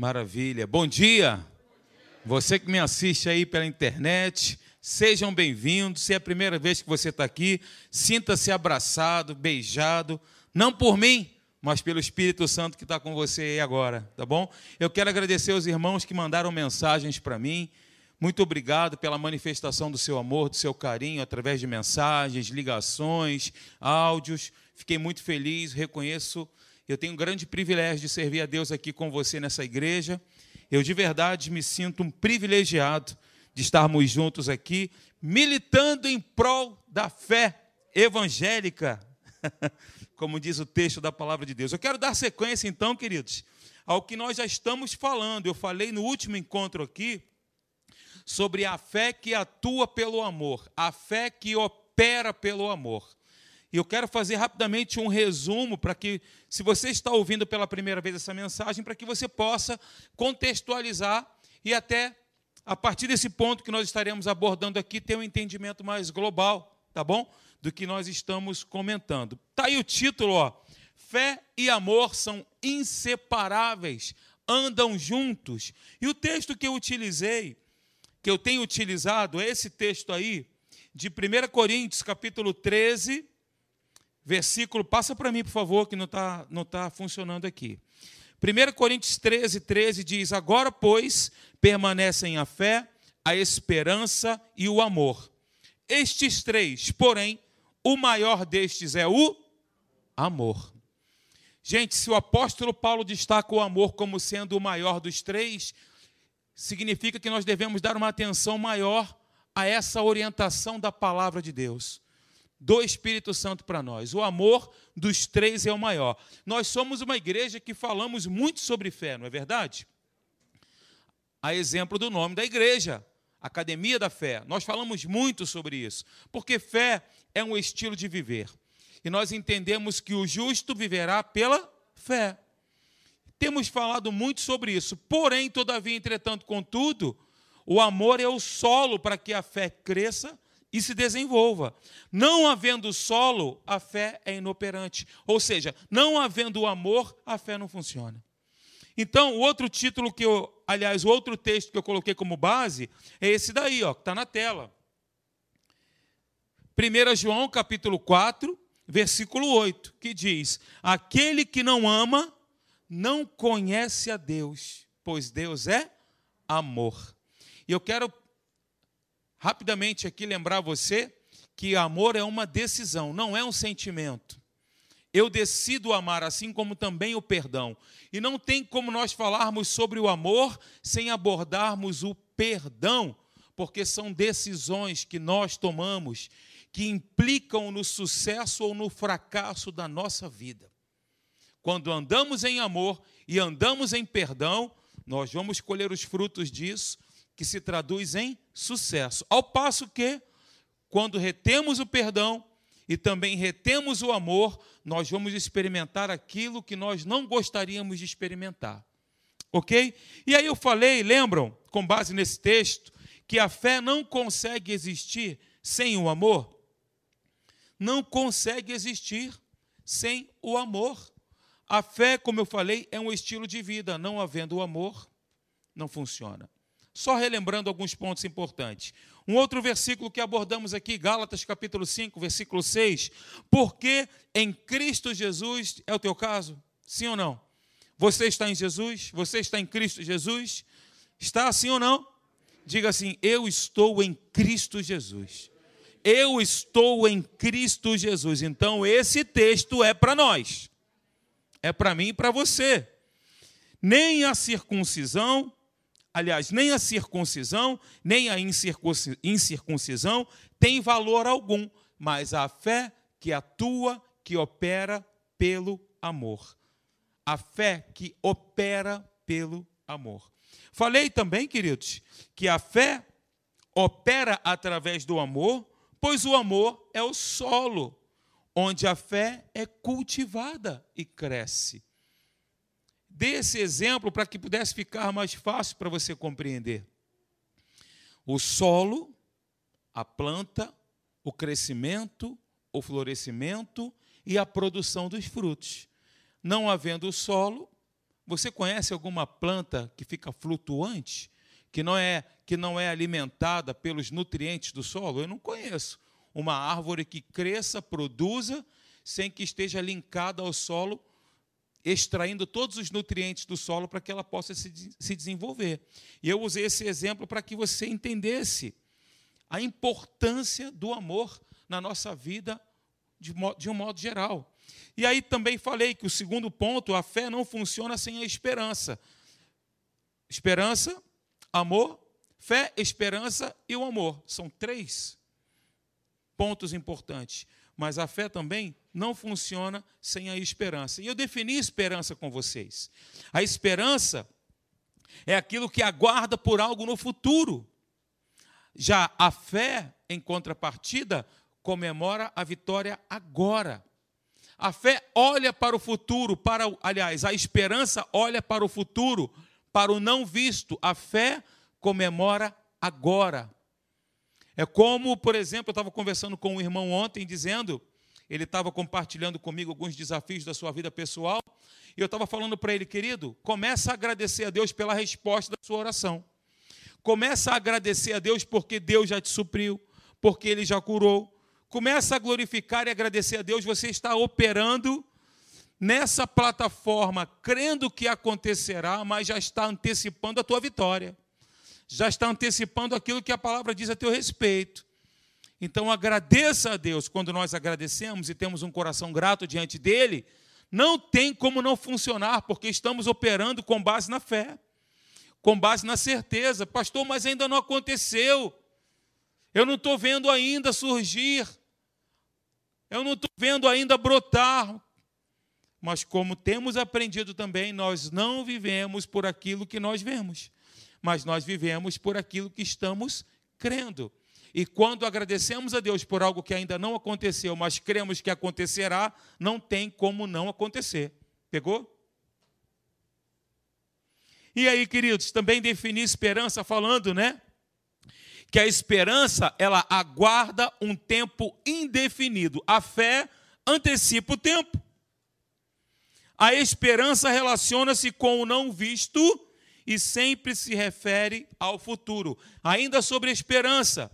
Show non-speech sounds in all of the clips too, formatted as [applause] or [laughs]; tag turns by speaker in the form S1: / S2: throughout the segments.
S1: Maravilha. Bom dia. Você que me assiste aí pela internet, sejam bem-vindos. Se é a primeira vez que você está aqui, sinta-se abraçado, beijado, não por mim, mas pelo Espírito Santo que está com você aí agora, tá bom? Eu quero agradecer aos irmãos que mandaram mensagens para mim. Muito obrigado pela manifestação do seu amor, do seu carinho, através de mensagens, ligações, áudios. Fiquei muito feliz, reconheço eu tenho um grande privilégio de servir a Deus aqui com você nessa igreja. Eu de verdade me sinto um privilegiado de estarmos juntos aqui, militando em prol da fé evangélica, [laughs] como diz o texto da palavra de Deus. Eu quero dar sequência, então, queridos, ao que nós já estamos falando. Eu falei no último encontro aqui sobre a fé que atua pelo amor, a fé que opera pelo amor. E eu quero fazer rapidamente um resumo para que, se você está ouvindo pela primeira vez essa mensagem, para que você possa contextualizar e até, a partir desse ponto que nós estaremos abordando aqui, ter um entendimento mais global, tá bom? Do que nós estamos comentando. Está aí o título, ó. Fé e amor são inseparáveis, andam juntos. E o texto que eu utilizei, que eu tenho utilizado, é esse texto aí, de 1 Coríntios, capítulo 13, versículo, passa para mim, por favor, que não está não tá funcionando aqui. 1 Coríntios 13, 13 diz: Agora, pois, permanecem a fé, a esperança e o amor. Estes três, porém, o maior destes é o amor. Gente, se o apóstolo Paulo destaca o amor como sendo o maior dos três, significa que nós devemos dar uma atenção maior a essa orientação da palavra de Deus do Espírito Santo para nós. O amor dos três é o maior. Nós somos uma igreja que falamos muito sobre fé, não é verdade? A exemplo do nome da igreja, Academia da Fé. Nós falamos muito sobre isso, porque fé é um estilo de viver. E nós entendemos que o justo viverá pela fé. Temos falado muito sobre isso. Porém, todavia, entretanto, contudo, o amor é o solo para que a fé cresça e se desenvolva. Não havendo solo, a fé é inoperante. Ou seja, não havendo amor, a fé não funciona. Então, o outro título que eu, aliás, o outro texto que eu coloquei como base é esse daí, ó, que está na tela. 1 João capítulo 4, versículo 8, que diz: Aquele que não ama não conhece a Deus, pois Deus é amor. E eu quero rapidamente aqui lembrar você que amor é uma decisão, não é um sentimento. Eu decido amar, assim como também o perdão. E não tem como nós falarmos sobre o amor sem abordarmos o perdão, porque são decisões que nós tomamos que implicam no sucesso ou no fracasso da nossa vida. Quando andamos em amor e andamos em perdão, nós vamos colher os frutos disso, que se traduz em sucesso. Ao passo que, quando retemos o perdão e também retemos o amor, nós vamos experimentar aquilo que nós não gostaríamos de experimentar. Ok? E aí eu falei, lembram, com base nesse texto, que a fé não consegue existir sem o amor? Não consegue existir sem o amor. A fé, como eu falei, é um estilo de vida. Não havendo o amor, não funciona. Só relembrando alguns pontos importantes. Um outro versículo que abordamos aqui, Gálatas capítulo 5, versículo 6. Porque em Cristo Jesus, é o teu caso? Sim ou não? Você está em Jesus? Você está em Cristo Jesus? Está assim ou não? Diga assim: Eu estou em Cristo Jesus. Eu estou em Cristo Jesus. Então, esse texto é para nós. É para mim e para você. Nem a circuncisão, aliás, nem a circuncisão, nem a incircuncisão tem valor algum, mas a fé que atua, que opera pelo amor. A fé que opera pelo amor. Falei também, queridos, que a fé opera através do amor, pois o amor é o solo onde a fé é cultivada e cresce. Dê esse exemplo para que pudesse ficar mais fácil para você compreender. O solo, a planta, o crescimento, o florescimento e a produção dos frutos. Não havendo solo, Você conhece alguma planta que fica flutuante, que não é que não é alimentada pelos nutrientes do solo? Eu não conheço uma árvore que cresça, produza, sem que esteja linkada ao solo, extraindo todos os nutrientes do solo para que ela possa se, se desenvolver. E eu usei esse exemplo para que você entendesse a importância do amor na nossa vida de, de um modo geral. E aí também falei que o segundo ponto, a fé não funciona sem a esperança. Esperança, amor, fé, esperança e o amor. São três pontos importantes. Mas a fé também não funciona sem a esperança. E eu defini esperança com vocês. A esperança é aquilo que aguarda por algo no futuro. Já a fé, em contrapartida, comemora a vitória agora. A fé olha para o futuro, para aliás, a esperança olha para o futuro, para o não visto. A fé comemora agora. É como, por exemplo, eu estava conversando com um irmão ontem, dizendo, ele estava compartilhando comigo alguns desafios da sua vida pessoal, e eu estava falando para ele, querido, começa a agradecer a Deus pela resposta da sua oração. Começa a agradecer a Deus porque Deus já te supriu, porque Ele já curou. Começa a glorificar e agradecer a Deus, você está operando nessa plataforma, crendo que acontecerá, mas já está antecipando a tua vitória já está antecipando aquilo que a palavra diz a teu respeito. Então agradeça a Deus. Quando nós agradecemos e temos um coração grato diante dele, não tem como não funcionar, porque estamos operando com base na fé, com base na certeza. Pastor, mas ainda não aconteceu. Eu não estou vendo ainda surgir. Eu não estou vendo ainda brotar. Mas como temos aprendido também, nós não vivemos por aquilo que nós vemos mas nós vivemos por aquilo que estamos crendo. E quando agradecemos a Deus por algo que ainda não aconteceu, mas cremos que acontecerá, não tem como não acontecer. Pegou? E aí, queridos, também defini esperança falando, né? Que a esperança, ela aguarda um tempo indefinido. A fé antecipa o tempo. A esperança relaciona-se com o não visto e sempre se refere ao futuro. Ainda sobre a esperança.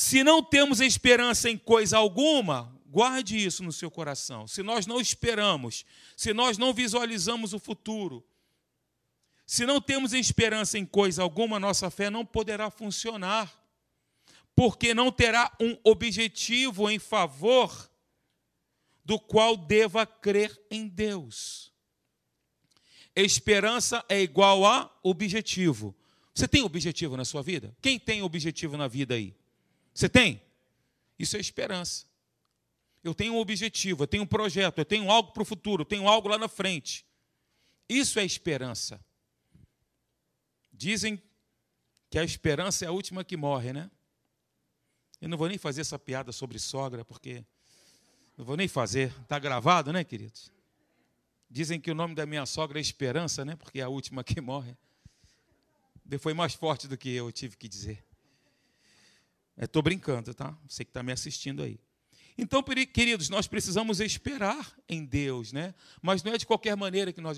S1: Se não temos esperança em coisa alguma, guarde isso no seu coração. Se nós não esperamos, se nós não visualizamos o futuro, se não temos esperança em coisa alguma, nossa fé não poderá funcionar, porque não terá um objetivo em favor do qual deva crer em Deus. Esperança é igual a objetivo. Você tem objetivo na sua vida? Quem tem objetivo na vida aí? Você tem? Isso é esperança. Eu tenho um objetivo, eu tenho um projeto, eu tenho algo para o futuro, eu tenho algo lá na frente. Isso é esperança. Dizem que a esperança é a última que morre, né? Eu não vou nem fazer essa piada sobre sogra, porque não vou nem fazer. Está gravado, né, queridos? Dizem que o nome da minha sogra é Esperança, né? Porque é a última que morre. Foi mais forte do que eu, eu tive que dizer. Estou brincando, tá? Você que está me assistindo aí. Então, queridos, nós precisamos esperar em Deus, né? Mas não é de qualquer maneira que nós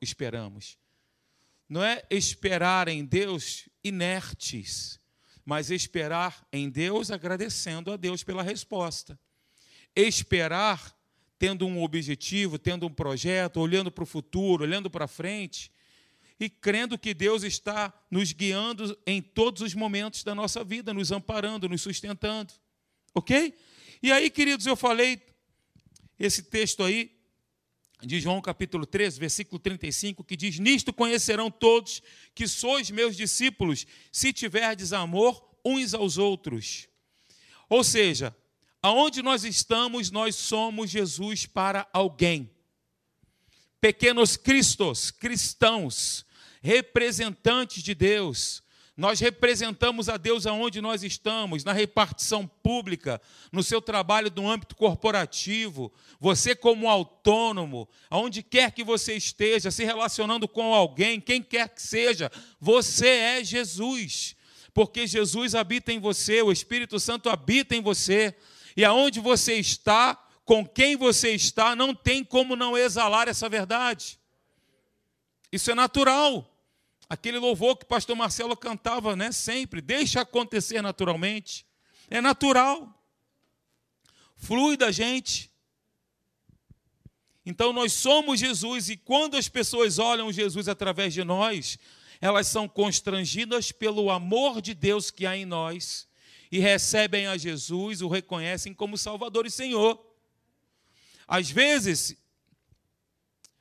S1: esperamos. Não é esperar em Deus inertes, mas esperar em Deus agradecendo a Deus pela resposta. Esperar tendo um objetivo, tendo um projeto, olhando para o futuro, olhando para frente e crendo que Deus está nos guiando em todos os momentos da nossa vida, nos amparando, nos sustentando. Ok? E aí, queridos, eu falei esse texto aí de João capítulo 13, versículo 35, que diz: Nisto conhecerão todos que sois meus discípulos, se tiverdes amor uns aos outros. Ou seja, Aonde nós estamos, nós somos Jesus para alguém. Pequenos cristos, cristãos, representantes de Deus. Nós representamos a Deus aonde nós estamos, na repartição pública, no seu trabalho no âmbito corporativo, você como autônomo, aonde quer que você esteja, se relacionando com alguém, quem quer que seja, você é Jesus. Porque Jesus habita em você, o Espírito Santo habita em você. E aonde você está, com quem você está, não tem como não exalar essa verdade. Isso é natural. Aquele louvor que o pastor Marcelo cantava, né, sempre, deixa acontecer naturalmente. É natural. Flui da gente. Então nós somos Jesus e quando as pessoas olham Jesus através de nós, elas são constrangidas pelo amor de Deus que há em nós e recebem a Jesus, o reconhecem como Salvador e Senhor. Às vezes,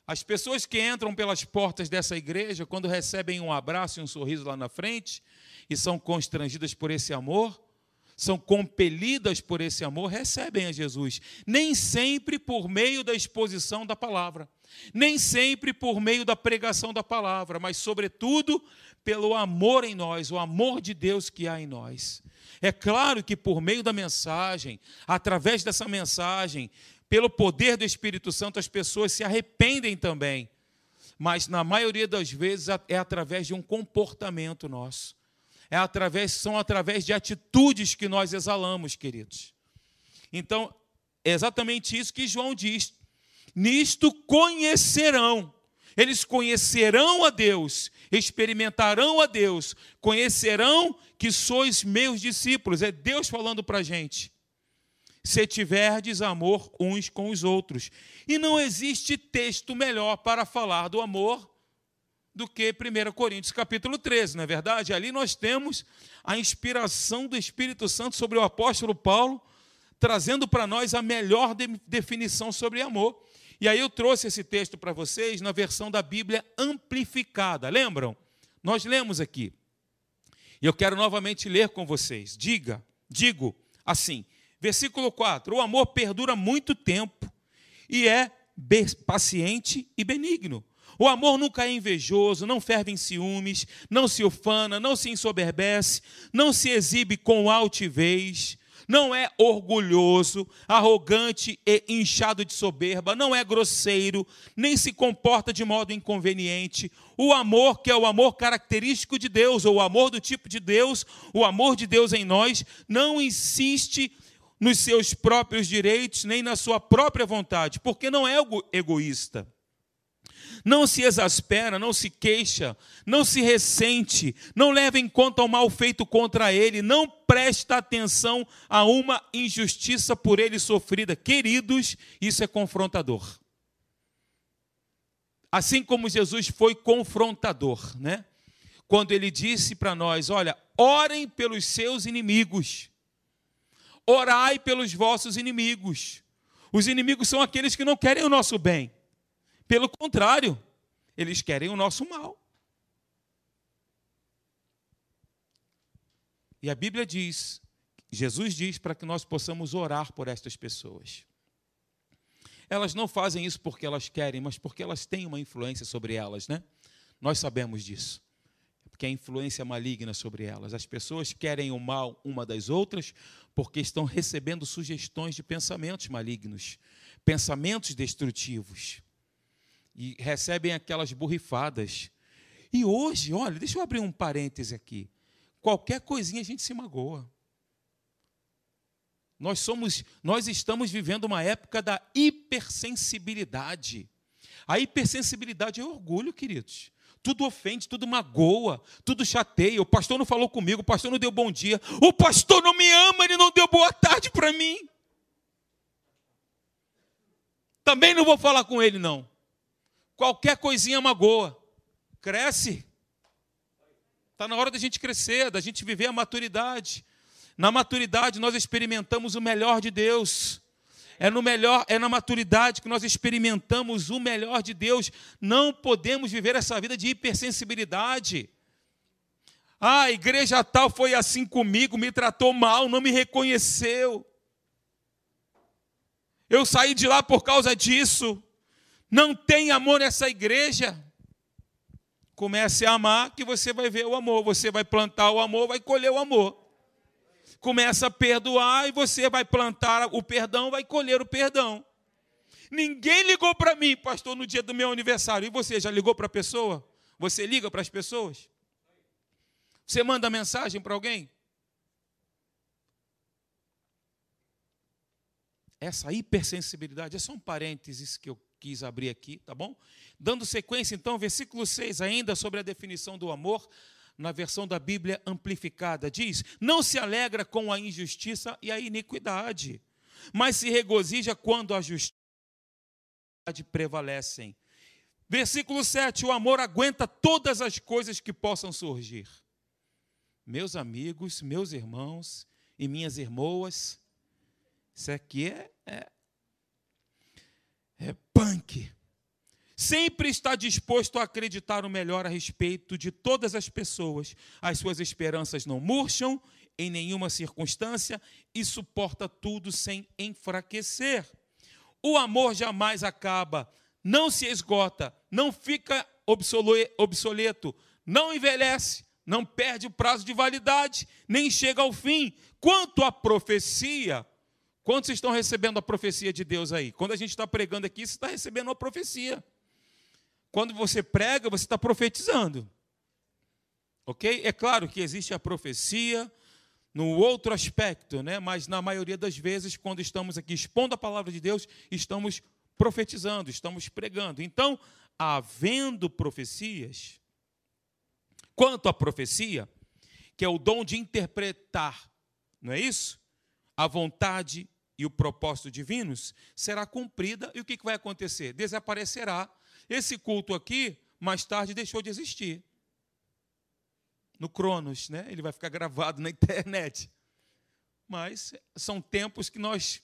S1: as pessoas que entram pelas portas dessa igreja, quando recebem um abraço e um sorriso lá na frente, e são constrangidas por esse amor, são compelidas por esse amor, recebem a Jesus. Nem sempre por meio da exposição da palavra, nem sempre por meio da pregação da palavra, mas, sobretudo, pelo amor em nós, o amor de Deus que há em nós. É claro que por meio da mensagem, através dessa mensagem, pelo poder do Espírito Santo, as pessoas se arrependem também. Mas na maioria das vezes é através de um comportamento nosso é através, são através de atitudes que nós exalamos, queridos. Então, é exatamente isso que João diz. Nisto conhecerão. Eles conhecerão a Deus, experimentarão a Deus, conhecerão que sois meus discípulos. É Deus falando para a gente. Se tiverdes amor uns com os outros. E não existe texto melhor para falar do amor do que 1 Coríntios capítulo 13, não é verdade? Ali nós temos a inspiração do Espírito Santo sobre o apóstolo Paulo, trazendo para nós a melhor de definição sobre amor. E aí eu trouxe esse texto para vocês na versão da Bíblia amplificada. Lembram? Nós lemos aqui. E eu quero novamente ler com vocês. Diga, digo assim, versículo 4: O amor perdura muito tempo e é paciente e benigno. O amor nunca é invejoso, não ferve em ciúmes, não se ufana, não se ensoberbece, não se exibe com altivez, não é orgulhoso, arrogante e inchado de soberba, não é grosseiro, nem se comporta de modo inconveniente. O amor, que é o amor característico de Deus, ou o amor do tipo de Deus, o amor de Deus em nós, não insiste nos seus próprios direitos, nem na sua própria vontade, porque não é egoísta não se exaspera, não se queixa, não se ressente, não leva em conta o mal feito contra ele, não presta atenção a uma injustiça por ele sofrida. Queridos, isso é confrontador. Assim como Jesus foi confrontador, né? Quando ele disse para nós: Olha, orem pelos seus inimigos, orai pelos vossos inimigos. Os inimigos são aqueles que não querem o nosso bem. Pelo contrário, eles querem o nosso mal. E a Bíblia diz, Jesus diz para que nós possamos orar por estas pessoas. Elas não fazem isso porque elas querem, mas porque elas têm uma influência sobre elas, né? Nós sabemos disso. Porque a influência maligna sobre elas. As pessoas querem o mal uma das outras porque estão recebendo sugestões de pensamentos malignos, pensamentos destrutivos e recebem aquelas borrifadas. E hoje, olha, deixa eu abrir um parêntese aqui. Qualquer coisinha a gente se magoa. Nós somos, nós estamos vivendo uma época da hipersensibilidade. A hipersensibilidade é orgulho, queridos. Tudo ofende, tudo magoa, tudo chateia. O pastor não falou comigo, o pastor não deu bom dia. O pastor não me ama, ele não deu boa tarde para mim. Também não vou falar com ele, não. Qualquer coisinha magoa. Cresce. Está na hora da gente crescer, da gente viver a maturidade. Na maturidade nós experimentamos o melhor de Deus. É no melhor, é na maturidade que nós experimentamos o melhor de Deus. Não podemos viver essa vida de hipersensibilidade. Ah, a igreja tal foi assim comigo, me tratou mal, não me reconheceu. Eu saí de lá por causa disso não tem amor nessa igreja, comece a amar que você vai ver o amor. Você vai plantar o amor, vai colher o amor. Começa a perdoar e você vai plantar o perdão, vai colher o perdão. Ninguém ligou para mim, pastor, no dia do meu aniversário. E você já ligou para a pessoa? Você liga para as pessoas? Você manda mensagem para alguém? Essa hipersensibilidade, é só um parênteses que eu quis abrir aqui, tá bom? Dando sequência, então, versículo 6, ainda sobre a definição do amor, na versão da Bíblia amplificada, diz: Não se alegra com a injustiça e a iniquidade, mas se regozija quando a justiça prevalecem. Versículo 7: O amor aguenta todas as coisas que possam surgir. Meus amigos, meus irmãos e minhas irmãs, isso aqui é, é, é punk. Sempre está disposto a acreditar o melhor a respeito de todas as pessoas. As suas esperanças não murcham em nenhuma circunstância e suporta tudo sem enfraquecer. O amor jamais acaba, não se esgota, não fica obsoleto, não envelhece, não perde o prazo de validade, nem chega ao fim. Quanto à profecia, quantos estão recebendo a profecia de Deus aí? Quando a gente está pregando aqui, você está recebendo uma profecia. Quando você prega, você está profetizando. Ok? É claro que existe a profecia no outro aspecto, né? mas na maioria das vezes, quando estamos aqui expondo a palavra de Deus, estamos profetizando, estamos pregando. Então, havendo profecias, quanto à profecia, que é o dom de interpretar, não é isso? A vontade e o propósito divinos será cumprida e o que vai acontecer? Desaparecerá. Esse culto aqui, mais tarde, deixou de existir. No Cronos, né? Ele vai ficar gravado na [laughs] internet. Mas são tempos que nós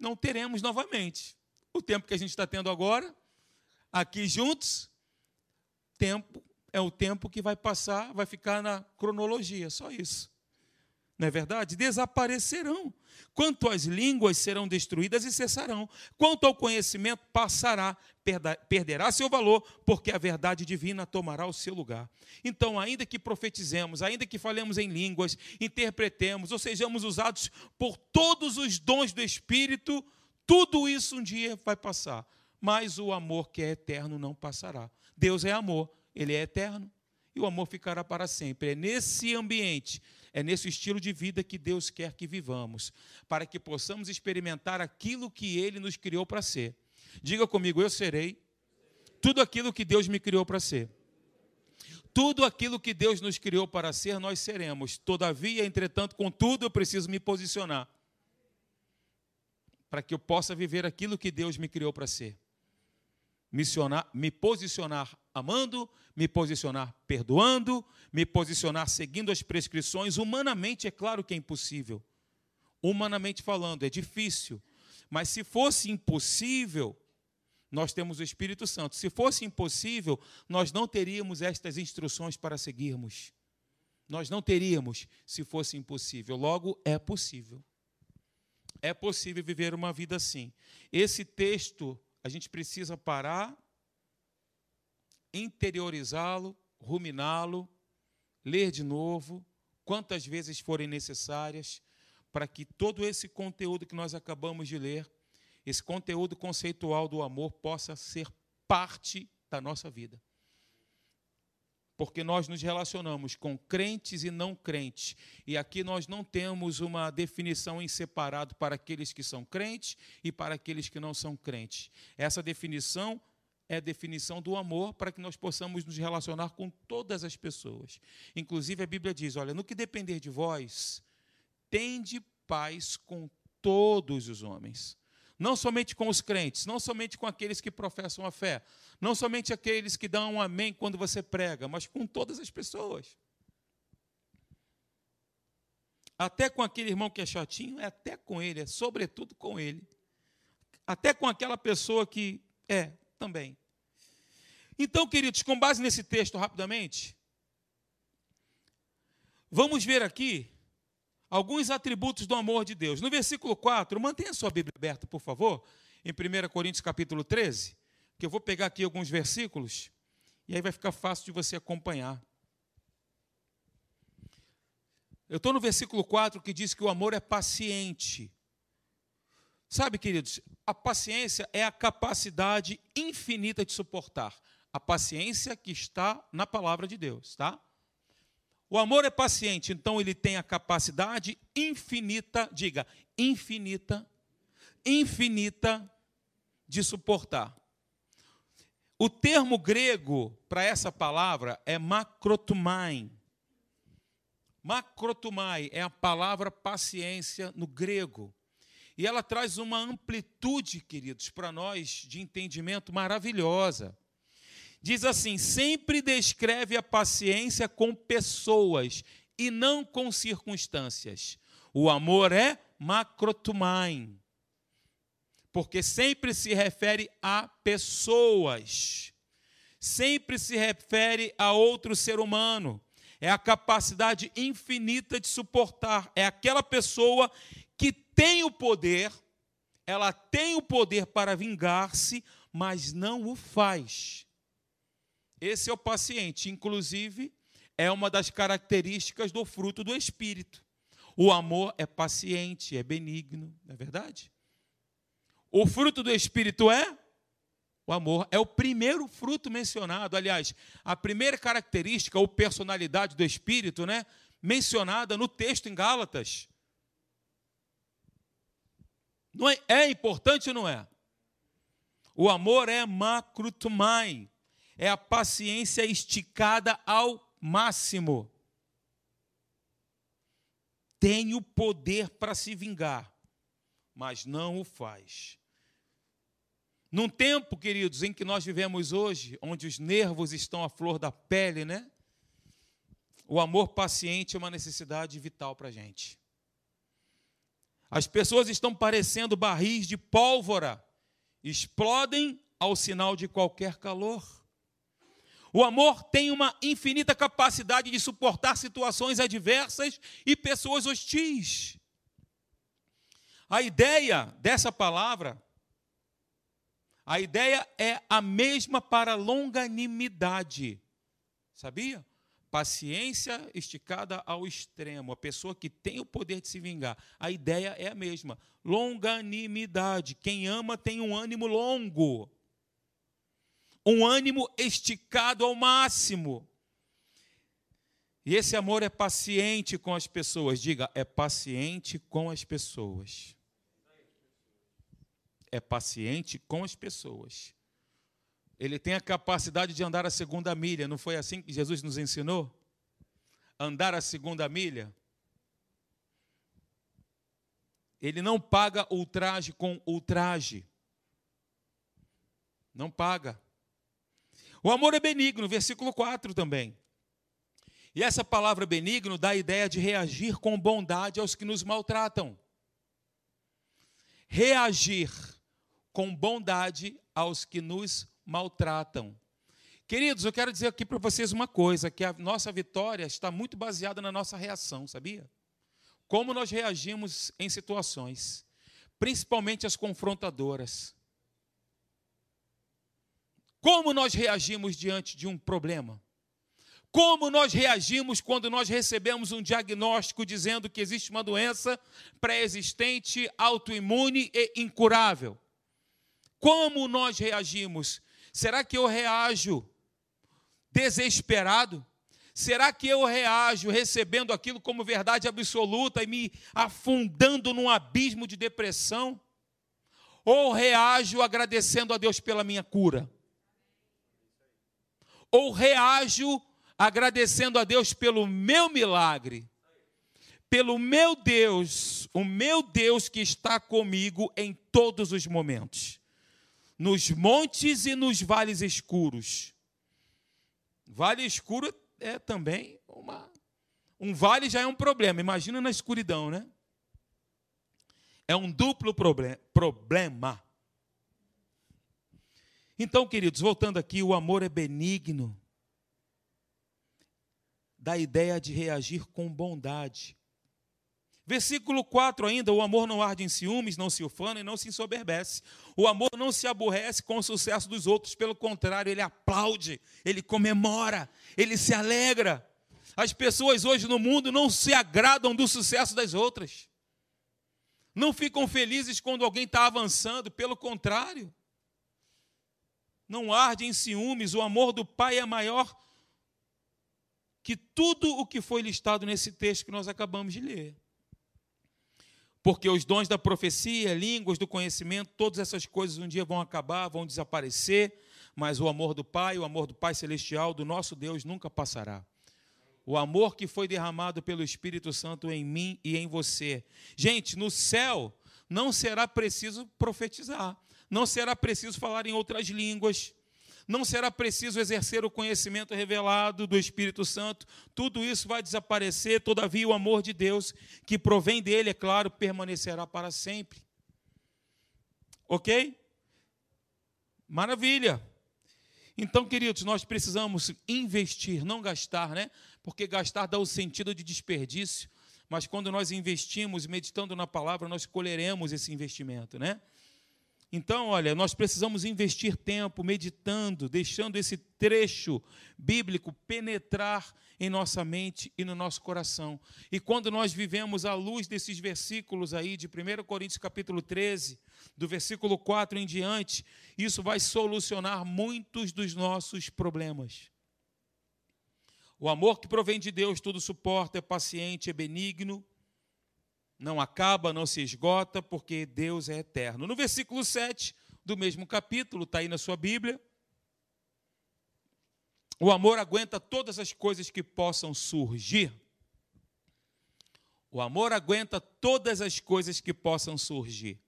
S1: não teremos novamente. O tempo que a gente está tendo agora, aqui juntos, tempo é o tempo que vai passar, vai ficar na cronologia, só isso. Não é verdade? Desaparecerão. Quanto às línguas serão destruídas e cessarão. Quanto ao conhecimento passará, perderá seu valor, porque a verdade divina tomará o seu lugar. Então, ainda que profetizemos, ainda que falemos em línguas, interpretemos, ou sejamos usados por todos os dons do Espírito, tudo isso um dia vai passar. Mas o amor que é eterno não passará. Deus é amor ele é eterno e o amor ficará para sempre. É nesse ambiente, é nesse estilo de vida que Deus quer que vivamos, para que possamos experimentar aquilo que Ele nos criou para ser. Diga comigo, eu serei tudo aquilo que Deus me criou para ser. Tudo aquilo que Deus nos criou para ser, nós seremos. Todavia, entretanto, contudo, eu preciso me posicionar para que eu possa viver aquilo que Deus me criou para ser missionar, me posicionar amando, me posicionar perdoando, me posicionar seguindo as prescrições. Humanamente, é claro que é impossível. Humanamente falando, é difícil. Mas se fosse impossível, nós temos o Espírito Santo. Se fosse impossível, nós não teríamos estas instruções para seguirmos. Nós não teríamos se fosse impossível. Logo, é possível. É possível viver uma vida assim. Esse texto a gente precisa parar, interiorizá-lo, ruminá-lo, ler de novo, quantas vezes forem necessárias, para que todo esse conteúdo que nós acabamos de ler, esse conteúdo conceitual do amor, possa ser parte da nossa vida. Porque nós nos relacionamos com crentes e não crentes. E aqui nós não temos uma definição em separado para aqueles que são crentes e para aqueles que não são crentes. Essa definição é a definição do amor para que nós possamos nos relacionar com todas as pessoas. Inclusive a Bíblia diz: olha, no que depender de vós, tende paz com todos os homens. Não somente com os crentes, não somente com aqueles que professam a fé, não somente aqueles que dão um amém quando você prega, mas com todas as pessoas. Até com aquele irmão que é chatinho, é até com ele, é sobretudo com ele. Até com aquela pessoa que é também. Então, queridos, com base nesse texto, rapidamente, vamos ver aqui alguns atributos do amor de Deus. No versículo 4, mantenha sua Bíblia aberta, por favor, em 1 Coríntios capítulo 13, que eu vou pegar aqui alguns versículos e aí vai ficar fácil de você acompanhar. Eu estou no versículo 4 que diz que o amor é paciente. Sabe, queridos, a paciência é a capacidade infinita de suportar. A paciência que está na palavra de Deus, tá? O amor é paciente, então ele tem a capacidade infinita, diga, infinita, infinita de suportar. O termo grego para essa palavra é macrotumai. Macrotumai é a palavra paciência no grego. E ela traz uma amplitude, queridos, para nós de entendimento maravilhosa. Diz assim: sempre descreve a paciência com pessoas e não com circunstâncias. O amor é macrotumai porque sempre se refere a pessoas, sempre se refere a outro ser humano. É a capacidade infinita de suportar. É aquela pessoa que tem o poder, ela tem o poder para vingar-se, mas não o faz. Esse é o paciente, inclusive, é uma das características do fruto do Espírito. O amor é paciente, é benigno, não é verdade? O fruto do Espírito é o amor. É o primeiro fruto mencionado. Aliás, a primeira característica ou personalidade do Espírito, né? Mencionada no texto em Gálatas. Não é, é importante ou não é? O amor é macrutumai, é a paciência esticada ao máximo. Tem o poder para se vingar, mas não o faz. Num tempo, queridos, em que nós vivemos hoje, onde os nervos estão à flor da pele, né? O amor paciente é uma necessidade vital para a gente. As pessoas estão parecendo barris de pólvora, explodem ao sinal de qualquer calor. O amor tem uma infinita capacidade de suportar situações adversas e pessoas hostis. A ideia dessa palavra a ideia é a mesma para longanimidade. Sabia? Paciência esticada ao extremo, a pessoa que tem o poder de se vingar. A ideia é a mesma. Longanimidade. Quem ama tem um ânimo longo. Um ânimo esticado ao máximo. E esse amor é paciente com as pessoas. Diga, é paciente com as pessoas é paciente com as pessoas. Ele tem a capacidade de andar a segunda milha. Não foi assim que Jesus nos ensinou? Andar a segunda milha. Ele não paga ultraje com ultraje. Não paga. O amor é benigno, versículo 4 também. E essa palavra benigno dá a ideia de reagir com bondade aos que nos maltratam. Reagir com bondade aos que nos maltratam. Queridos, eu quero dizer aqui para vocês uma coisa: que a nossa vitória está muito baseada na nossa reação, sabia? Como nós reagimos em situações, principalmente as confrontadoras. Como nós reagimos diante de um problema? Como nós reagimos quando nós recebemos um diagnóstico dizendo que existe uma doença pré-existente, autoimune e incurável? Como nós reagimos? Será que eu reajo desesperado? Será que eu reajo recebendo aquilo como verdade absoluta e me afundando num abismo de depressão? Ou reajo agradecendo a Deus pela minha cura? Ou reajo agradecendo a Deus pelo meu milagre? Pelo meu Deus, o meu Deus que está comigo em todos os momentos nos montes e nos vales escuros. Vale escuro é também uma. Um vale já é um problema, imagina na escuridão, né? É um duplo problema. Então, queridos, voltando aqui, o amor é benigno. Da ideia de reagir com bondade. Versículo 4 ainda: o amor não arde em ciúmes, não se ufana e não se ensoberbece. O amor não se aborrece com o sucesso dos outros, pelo contrário, ele aplaude, ele comemora, ele se alegra. As pessoas hoje no mundo não se agradam do sucesso das outras, não ficam felizes quando alguém está avançando, pelo contrário, não arde em ciúmes. O amor do Pai é maior que tudo o que foi listado nesse texto que nós acabamos de ler. Porque os dons da profecia, línguas do conhecimento, todas essas coisas um dia vão acabar, vão desaparecer, mas o amor do Pai, o amor do Pai celestial, do nosso Deus, nunca passará. O amor que foi derramado pelo Espírito Santo em mim e em você. Gente, no céu não será preciso profetizar, não será preciso falar em outras línguas, não será preciso exercer o conhecimento revelado do Espírito Santo, tudo isso vai desaparecer, todavia o amor de Deus, que provém dele, é claro, permanecerá para sempre. Ok? Maravilha! Então, queridos, nós precisamos investir, não gastar, né? Porque gastar dá o sentido de desperdício, mas quando nós investimos, meditando na palavra, nós colheremos esse investimento, né? Então, olha, nós precisamos investir tempo meditando, deixando esse trecho bíblico penetrar em nossa mente e no nosso coração. E quando nós vivemos à luz desses versículos aí de 1 Coríntios capítulo 13, do versículo 4 em diante, isso vai solucionar muitos dos nossos problemas. O amor que provém de Deus tudo suporta, é paciente, é benigno, não acaba, não se esgota, porque Deus é eterno. No versículo 7 do mesmo capítulo, está aí na sua Bíblia. O amor aguenta todas as coisas que possam surgir. O amor aguenta todas as coisas que possam surgir.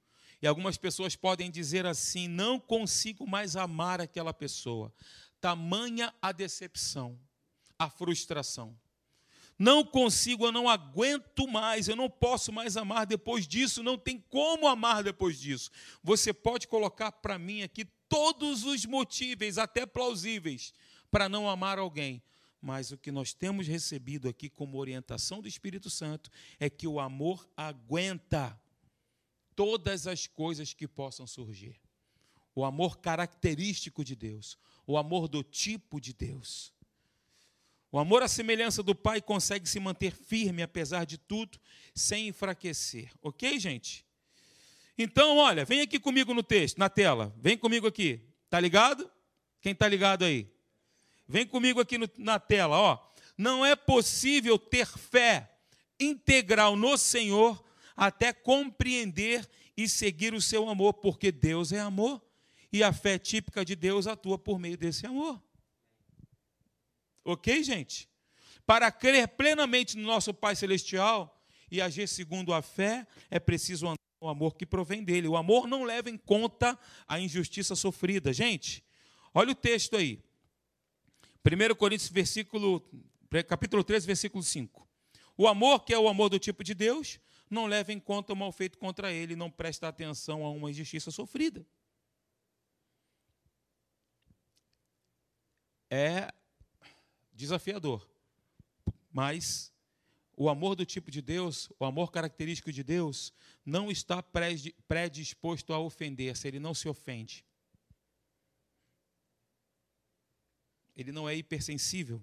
S1: E algumas pessoas podem dizer assim: não consigo mais amar aquela pessoa. Tamanha a decepção, a frustração. Não consigo, eu não aguento mais, eu não posso mais amar depois disso, não tem como amar depois disso. Você pode colocar para mim aqui todos os motivos, até plausíveis, para não amar alguém. Mas o que nós temos recebido aqui como orientação do Espírito Santo é que o amor aguenta todas as coisas que possam surgir. O amor característico de Deus, o amor do tipo de Deus. O amor à semelhança do Pai consegue se manter firme, apesar de tudo, sem enfraquecer. Ok, gente? Então, olha, vem aqui comigo no texto, na tela. Vem comigo aqui. Tá ligado? Quem tá ligado aí? Vem comigo aqui no, na tela, ó. Não é possível ter fé integral no Senhor até compreender e seguir o seu amor, porque Deus é amor e a fé típica de Deus atua por meio desse amor. Ok, gente? Para crer plenamente no nosso Pai Celestial e agir segundo a fé, é preciso andar no amor que provém dele. O amor não leva em conta a injustiça sofrida. Gente, olha o texto aí. 1 Coríntios, versículo, capítulo 13, versículo 5. O amor, que é o amor do tipo de Deus, não leva em conta o mal feito contra ele, não presta atenção a uma injustiça sofrida. É desafiador. Mas o amor do tipo de Deus, o amor característico de Deus, não está predisposto a ofender-se, ele não se ofende. Ele não é hipersensível.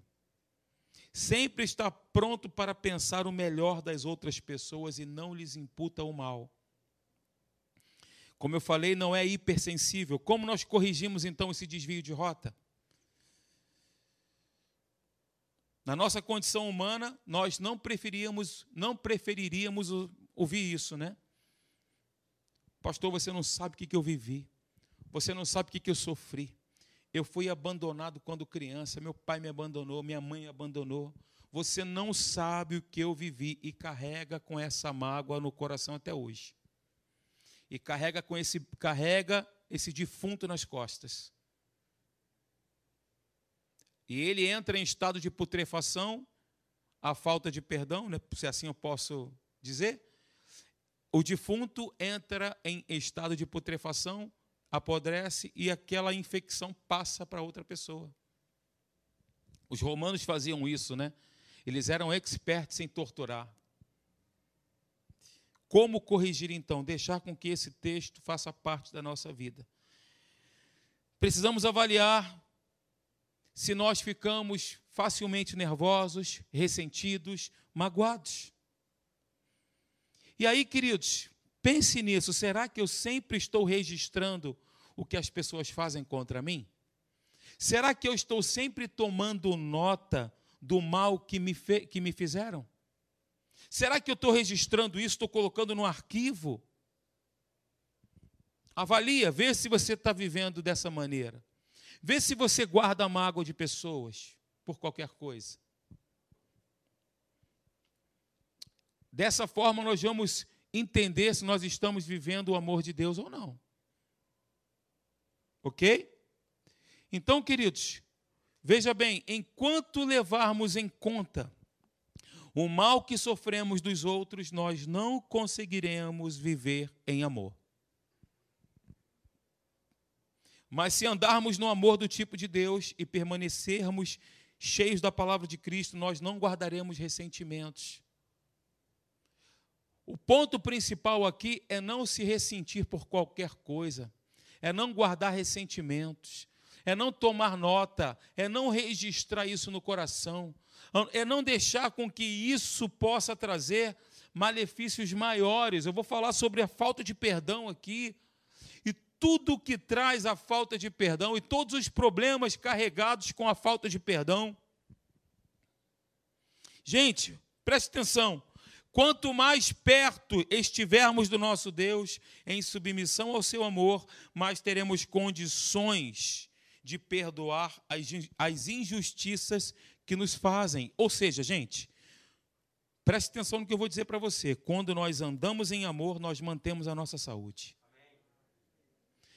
S1: Sempre está pronto para pensar o melhor das outras pessoas e não lhes imputa o mal. Como eu falei, não é hipersensível. Como nós corrigimos então esse desvio de rota? Na nossa condição humana, nós não preferíamos, não preferiríamos ouvir isso, né? Pastor, você não sabe o que eu vivi. Você não sabe o que eu sofri. Eu fui abandonado quando criança, meu pai me abandonou, minha mãe me abandonou. Você não sabe o que eu vivi e carrega com essa mágoa no coração até hoje. E carrega com esse carrega esse defunto nas costas e ele entra em estado de putrefação, a falta de perdão, né, se assim eu posso dizer, o defunto entra em estado de putrefação, apodrece e aquela infecção passa para outra pessoa. Os romanos faziam isso, né? Eles eram expertos em torturar. Como corrigir então? Deixar com que esse texto faça parte da nossa vida. Precisamos avaliar se nós ficamos facilmente nervosos, ressentidos, magoados. E aí, queridos, pense nisso: será que eu sempre estou registrando o que as pessoas fazem contra mim? Será que eu estou sempre tomando nota do mal que me, que me fizeram? Será que eu estou registrando isso, estou colocando no arquivo? Avalia, vê se você está vivendo dessa maneira. Vê se você guarda mágoa de pessoas por qualquer coisa. Dessa forma, nós vamos entender se nós estamos vivendo o amor de Deus ou não. Ok? Então, queridos, veja bem: enquanto levarmos em conta o mal que sofremos dos outros, nós não conseguiremos viver em amor. Mas se andarmos no amor do tipo de Deus e permanecermos cheios da palavra de Cristo, nós não guardaremos ressentimentos. O ponto principal aqui é não se ressentir por qualquer coisa, é não guardar ressentimentos, é não tomar nota, é não registrar isso no coração, é não deixar com que isso possa trazer malefícios maiores. Eu vou falar sobre a falta de perdão aqui. Tudo que traz a falta de perdão e todos os problemas carregados com a falta de perdão. Gente, preste atenção. Quanto mais perto estivermos do nosso Deus, em submissão ao seu amor, mais teremos condições de perdoar as injustiças que nos fazem. Ou seja, gente, preste atenção no que eu vou dizer para você. Quando nós andamos em amor, nós mantemos a nossa saúde.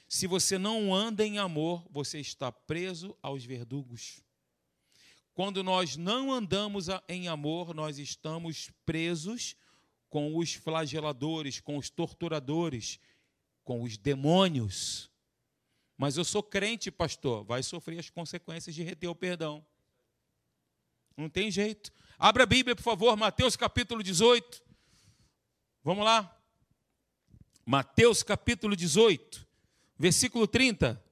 S1: Se você não anda em amor, você está preso aos verdugos. Quando nós não andamos em amor, nós estamos presos com os flageladores, com os torturadores, com os demônios. Mas eu sou crente, pastor, vai sofrer as consequências de reter o perdão. Não tem jeito. Abra a Bíblia, por favor, Mateus capítulo 18. Vamos lá. Mateus capítulo 18, versículo 30.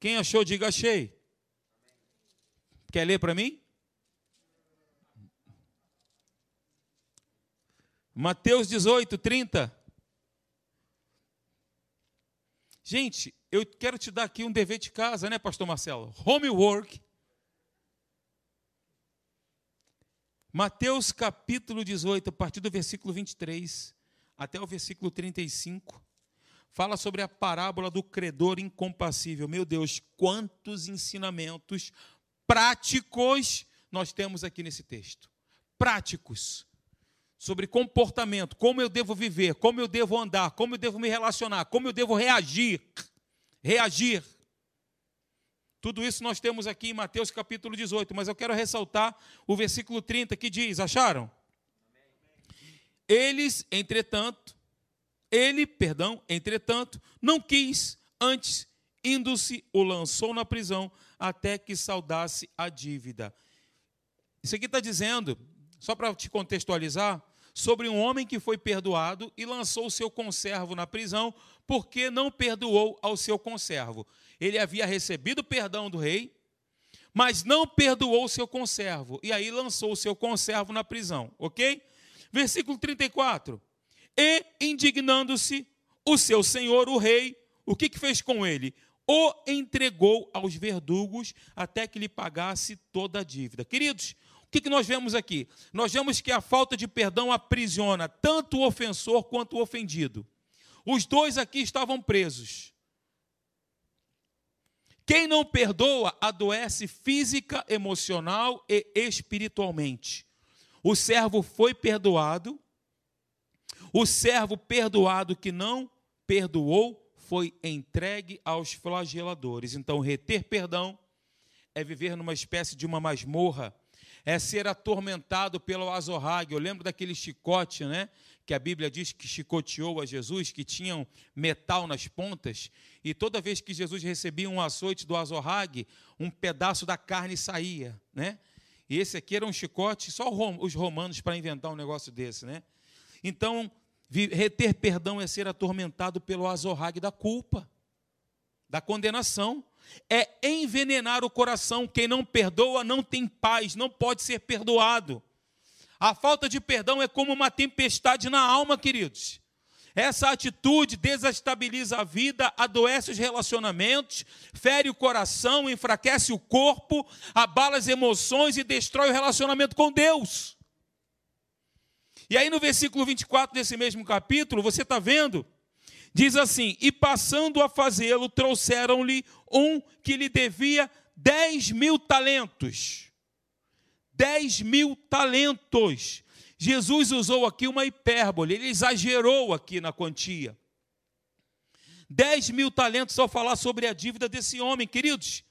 S1: Quem achou, diga achei. Quer ler para mim? Mateus 18, 30. Gente, eu quero te dar aqui um dever de casa, né, Pastor Marcelo? Homework. Mateus capítulo 18, a partir do versículo 23 até o versículo 35, fala sobre a parábola do credor incompassível. Meu Deus, quantos ensinamentos práticos nós temos aqui nesse texto. Práticos. Sobre comportamento, como eu devo viver, como eu devo andar, como eu devo me relacionar, como eu devo reagir. Reagir. Tudo isso nós temos aqui em Mateus capítulo 18, mas eu quero ressaltar o versículo 30 que diz: Acharam? Eles, entretanto, ele, perdão, entretanto, não quis, antes, indo-se, o lançou na prisão, até que saudasse a dívida. Isso aqui está dizendo, só para te contextualizar, sobre um homem que foi perdoado e lançou o seu conservo na prisão, porque não perdoou ao seu conservo. Ele havia recebido perdão do rei, mas não perdoou o seu conservo. E aí lançou o seu conservo na prisão, ok? Versículo 34. E, indignando-se, o seu senhor, o rei, o que, que fez com ele? o entregou aos verdugos até que lhe pagasse toda a dívida. Queridos, o que nós vemos aqui? Nós vemos que a falta de perdão aprisiona tanto o ofensor quanto o ofendido. Os dois aqui estavam presos. Quem não perdoa adoece física, emocional e espiritualmente. O servo foi perdoado, o servo perdoado que não perdoou foi entregue aos flageladores. Então, reter perdão é viver numa espécie de uma masmorra, é ser atormentado pelo azorrague. Eu lembro daquele chicote, né? Que a Bíblia diz que chicoteou a Jesus, que tinham metal nas pontas, e toda vez que Jesus recebia um açoite do azorrague, um pedaço da carne saía, né? E esse aqui era um chicote, só os romanos para inventar um negócio desse, né? Então, Reter perdão é ser atormentado pelo azorrague da culpa, da condenação. É envenenar o coração. Quem não perdoa não tem paz, não pode ser perdoado. A falta de perdão é como uma tempestade na alma, queridos. Essa atitude desestabiliza a vida, adoece os relacionamentos, fere o coração, enfraquece o corpo, abala as emoções e destrói o relacionamento com Deus. E aí no versículo 24 desse mesmo capítulo, você está vendo Diz assim: E passando a fazê-lo, trouxeram-lhe um que lhe devia dez mil talentos. Dez mil talentos. Jesus usou aqui uma hipérbole, ele exagerou aqui na quantia. 10 mil talentos ao falar sobre a dívida desse homem. Queridos,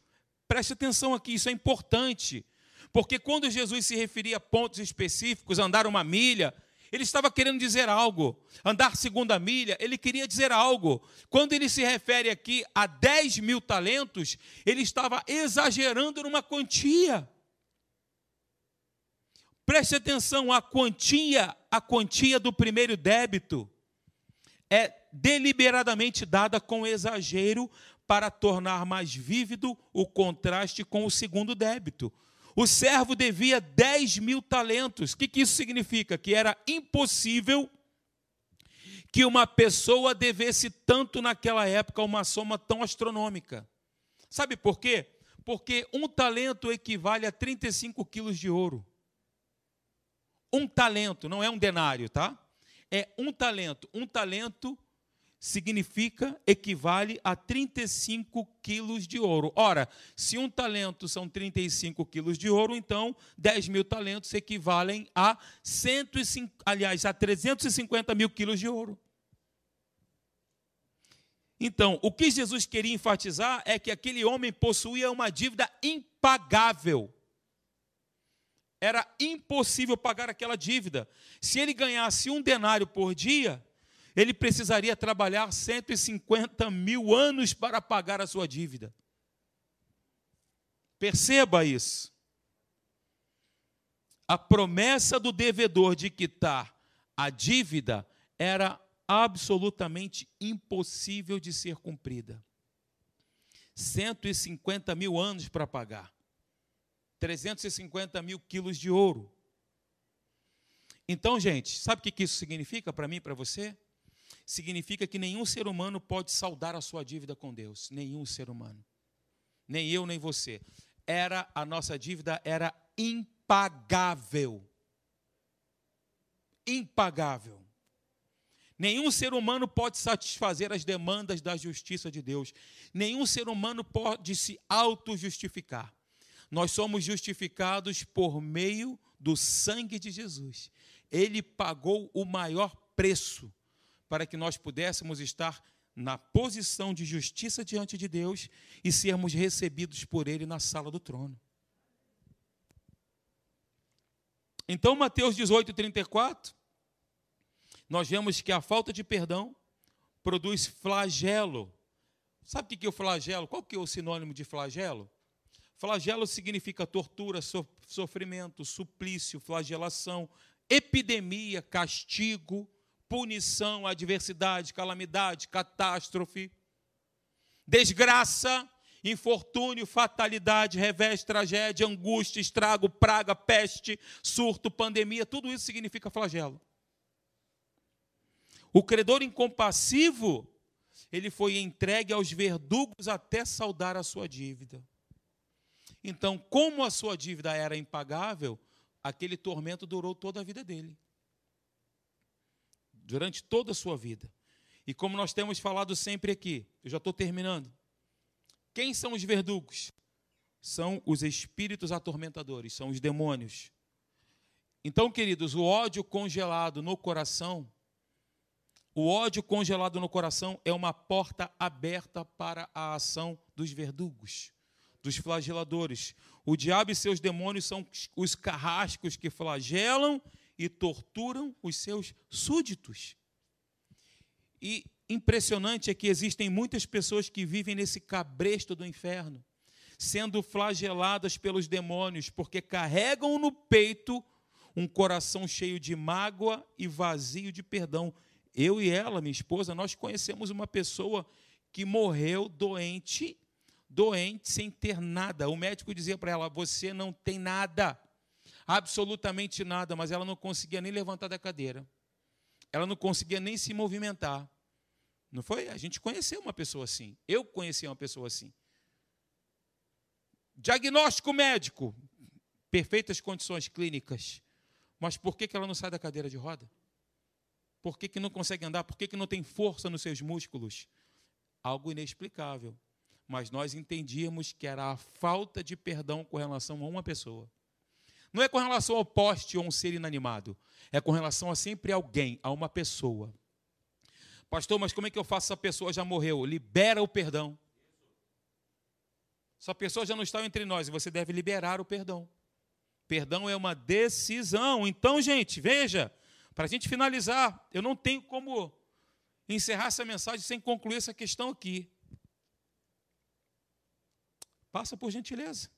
S1: preste atenção aqui, isso é importante. Porque quando Jesus se referia a pontos específicos, andar uma milha, ele estava querendo dizer algo. Andar segunda milha, ele queria dizer algo. Quando ele se refere aqui a 10 mil talentos, ele estava exagerando numa quantia. Preste atenção, a quantia, a quantia do primeiro débito é deliberadamente dada com exagero para tornar mais vívido o contraste com o segundo débito. O servo devia 10 mil talentos. O que, que isso significa? Que era impossível que uma pessoa devesse tanto naquela época uma soma tão astronômica. Sabe por quê? Porque um talento equivale a 35 quilos de ouro. Um talento, não é um denário, tá? É um talento. Um talento significa, equivale a 35 quilos de ouro. Ora, se um talento são 35 quilos de ouro, então 10 mil talentos equivalem a 105, aliás, a 350 mil quilos de ouro. Então, o que Jesus queria enfatizar é que aquele homem possuía uma dívida impagável. Era impossível pagar aquela dívida. Se ele ganhasse um denário por dia, ele precisaria trabalhar 150 mil anos para pagar a sua dívida. Perceba isso. A promessa do devedor de quitar a dívida era absolutamente impossível de ser cumprida. 150 mil anos para pagar. 350 mil quilos de ouro. Então, gente, sabe o que isso significa para mim e para você? Significa que nenhum ser humano pode saldar a sua dívida com Deus. Nenhum ser humano. Nem eu, nem você. Era a nossa dívida era impagável. Impagável. Nenhum ser humano pode satisfazer as demandas da justiça de Deus. Nenhum ser humano pode se auto-justificar. Nós somos justificados por meio do sangue de Jesus. Ele pagou o maior preço para que nós pudéssemos estar na posição de justiça diante de Deus e sermos recebidos por Ele na sala do trono. Então, Mateus 18, 34, nós vemos que a falta de perdão produz flagelo. Sabe o que é o flagelo? Qual que é o sinônimo de flagelo? Flagelo significa tortura, sofrimento, suplício, flagelação, epidemia, castigo, punição, adversidade, calamidade, catástrofe, desgraça, infortúnio, fatalidade, revés, tragédia, angústia, estrago, praga, peste, surto, pandemia, tudo isso significa flagelo. O credor incompassivo, ele foi entregue aos verdugos até saldar a sua dívida. Então, como a sua dívida era impagável, aquele tormento durou toda a vida dele durante toda a sua vida. E como nós temos falado sempre aqui, eu já estou terminando. Quem são os verdugos? São os espíritos atormentadores, são os demônios. Então, queridos, o ódio congelado no coração, o ódio congelado no coração é uma porta aberta para a ação dos verdugos, dos flageladores. O diabo e seus demônios são os carrascos que flagelam e torturam os seus súditos. E impressionante é que existem muitas pessoas que vivem nesse cabresto do inferno, sendo flageladas pelos demônios, porque carregam no peito um coração cheio de mágoa e vazio de perdão. Eu e ela, minha esposa, nós conhecemos uma pessoa que morreu doente, doente sem ter nada. O médico dizia para ela: Você não tem nada absolutamente nada, mas ela não conseguia nem levantar da cadeira. Ela não conseguia nem se movimentar. Não foi? A gente conheceu uma pessoa assim. Eu conheci uma pessoa assim. Diagnóstico médico, perfeitas condições clínicas. Mas por que ela não sai da cadeira de roda? Por que, não consegue andar? Por que não tem força nos seus músculos? Algo inexplicável. Mas nós entendíamos que era a falta de perdão com relação a uma pessoa. Não é com relação ao poste ou um ser inanimado. É com relação a sempre alguém, a uma pessoa. Pastor, mas como é que eu faço se a pessoa já morreu? Libera o perdão. Essa pessoa já não está entre nós você deve liberar o perdão. Perdão é uma decisão. Então, gente, veja, para a gente finalizar, eu não tenho como encerrar essa mensagem sem concluir essa questão aqui. Passa por gentileza.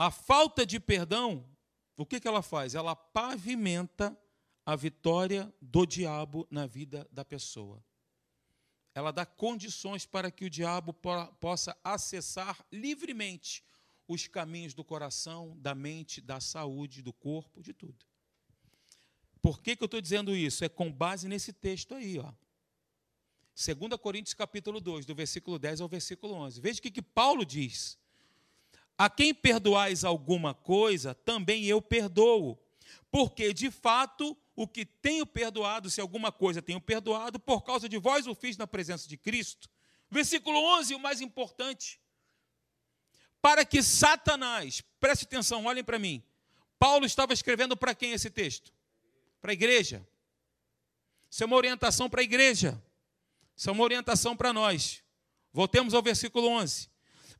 S1: A falta de perdão, o que, que ela faz? Ela pavimenta a vitória do diabo na vida da pessoa. Ela dá condições para que o diabo possa acessar livremente os caminhos do coração, da mente, da saúde, do corpo, de tudo. Por que, que eu estou dizendo isso? É com base nesse texto aí, ó. 2 Coríntios capítulo 2, do versículo 10 ao versículo 11. Veja o que, que Paulo diz. A quem perdoais alguma coisa, também eu perdoo. Porque, de fato, o que tenho perdoado, se alguma coisa tenho perdoado, por causa de vós o fiz na presença de Cristo. Versículo 11, o mais importante. Para que Satanás, preste atenção, olhem para mim. Paulo estava escrevendo para quem esse texto? Para a igreja. Isso é uma orientação para a igreja. Isso é uma orientação para nós. Voltemos ao versículo 11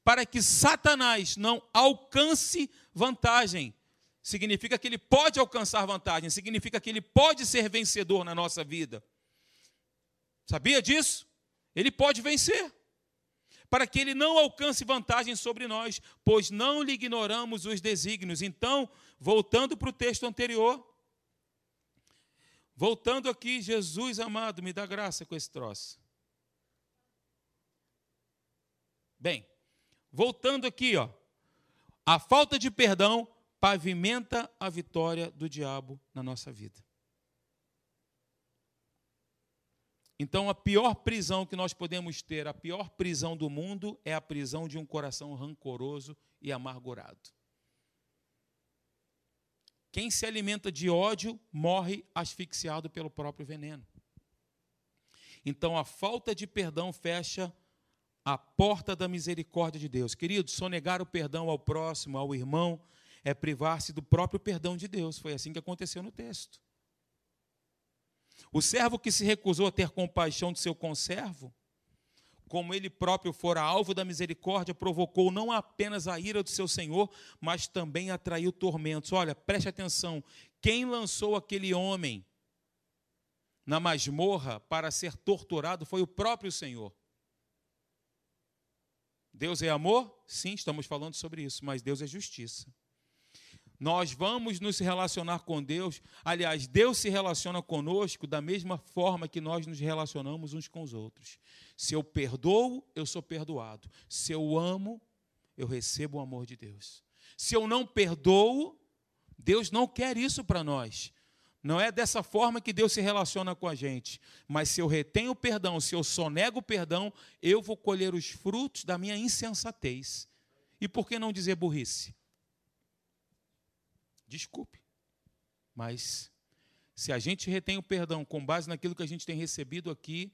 S1: para que Satanás não alcance vantagem. Significa que ele pode alcançar vantagem, significa que ele pode ser vencedor na nossa vida. Sabia disso? Ele pode vencer. Para que ele não alcance vantagem sobre nós, pois não lhe ignoramos os desígnios. Então, voltando para o texto anterior, voltando aqui, Jesus amado, me dá graça com esse troço. Bem, Voltando aqui, ó. A falta de perdão pavimenta a vitória do diabo na nossa vida. Então, a pior prisão que nós podemos ter, a pior prisão do mundo, é a prisão de um coração rancoroso e amargurado. Quem se alimenta de ódio morre asfixiado pelo próprio veneno. Então, a falta de perdão fecha a porta da misericórdia de Deus. Querido, sonegar o perdão ao próximo, ao irmão, é privar-se do próprio perdão de Deus. Foi assim que aconteceu no texto. O servo que se recusou a ter compaixão de seu conservo, como ele próprio fora alvo da misericórdia, provocou não apenas a ira do seu senhor, mas também atraiu tormentos. Olha, preste atenção: quem lançou aquele homem na masmorra para ser torturado foi o próprio Senhor. Deus é amor? Sim, estamos falando sobre isso, mas Deus é justiça. Nós vamos nos relacionar com Deus, aliás, Deus se relaciona conosco da mesma forma que nós nos relacionamos uns com os outros. Se eu perdoo, eu sou perdoado. Se eu amo, eu recebo o amor de Deus. Se eu não perdoo, Deus não quer isso para nós. Não é dessa forma que Deus se relaciona com a gente. Mas se eu retenho o perdão, se eu sonego o perdão, eu vou colher os frutos da minha insensatez. E por que não dizer burrice? Desculpe. Mas se a gente retém o perdão com base naquilo que a gente tem recebido aqui,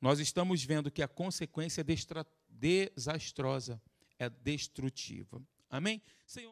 S1: nós estamos vendo que a consequência é desastrosa, é destrutiva. Amém? Senhor.